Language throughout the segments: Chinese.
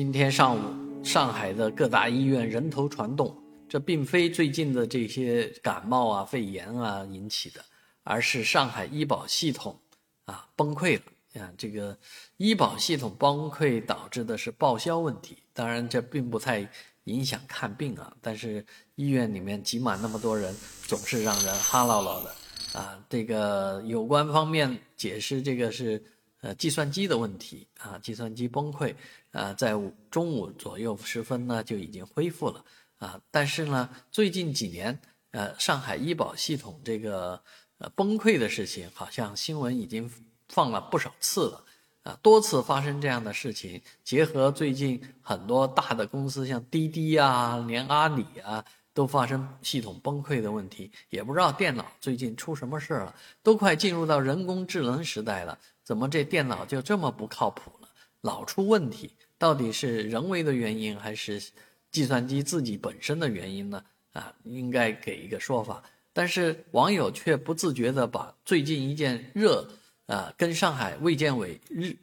今天上午，上海的各大医院人头攒动，这并非最近的这些感冒啊、肺炎啊引起的，而是上海医保系统啊崩溃了啊。这个医保系统崩溃导致的是报销问题，当然这并不太影响看病啊，但是医院里面挤满那么多人，总是让人哈唠唠的啊。这个有关方面解释，这个是。呃，计算机的问题啊，计算机崩溃啊，在中午左右时分呢就已经恢复了啊。但是呢，最近几年，呃，上海医保系统这个呃崩溃的事情，好像新闻已经放了不少次了啊，多次发生这样的事情。结合最近很多大的公司，像滴滴啊，连阿里啊，都发生系统崩溃的问题，也不知道电脑最近出什么事了。都快进入到人工智能时代了。怎么这电脑就这么不靠谱了？老出问题，到底是人为的原因还是计算机自己本身的原因呢？啊，应该给一个说法。但是网友却不自觉地把最近一件热啊跟上海卫健委日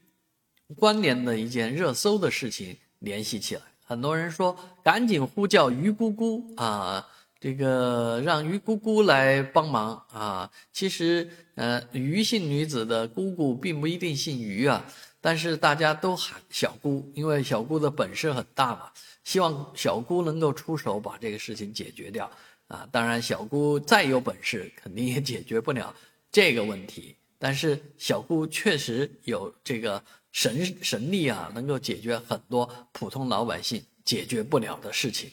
关联的一件热搜的事情联系起来。很多人说赶紧呼叫于姑姑啊。这个让于姑姑来帮忙啊！其实，呃，于姓女子的姑姑并不一定姓于啊，但是大家都喊小姑，因为小姑的本事很大嘛。希望小姑能够出手把这个事情解决掉啊！当然，小姑再有本事，肯定也解决不了这个问题。但是，小姑确实有这个神神力啊，能够解决很多普通老百姓解决不了的事情。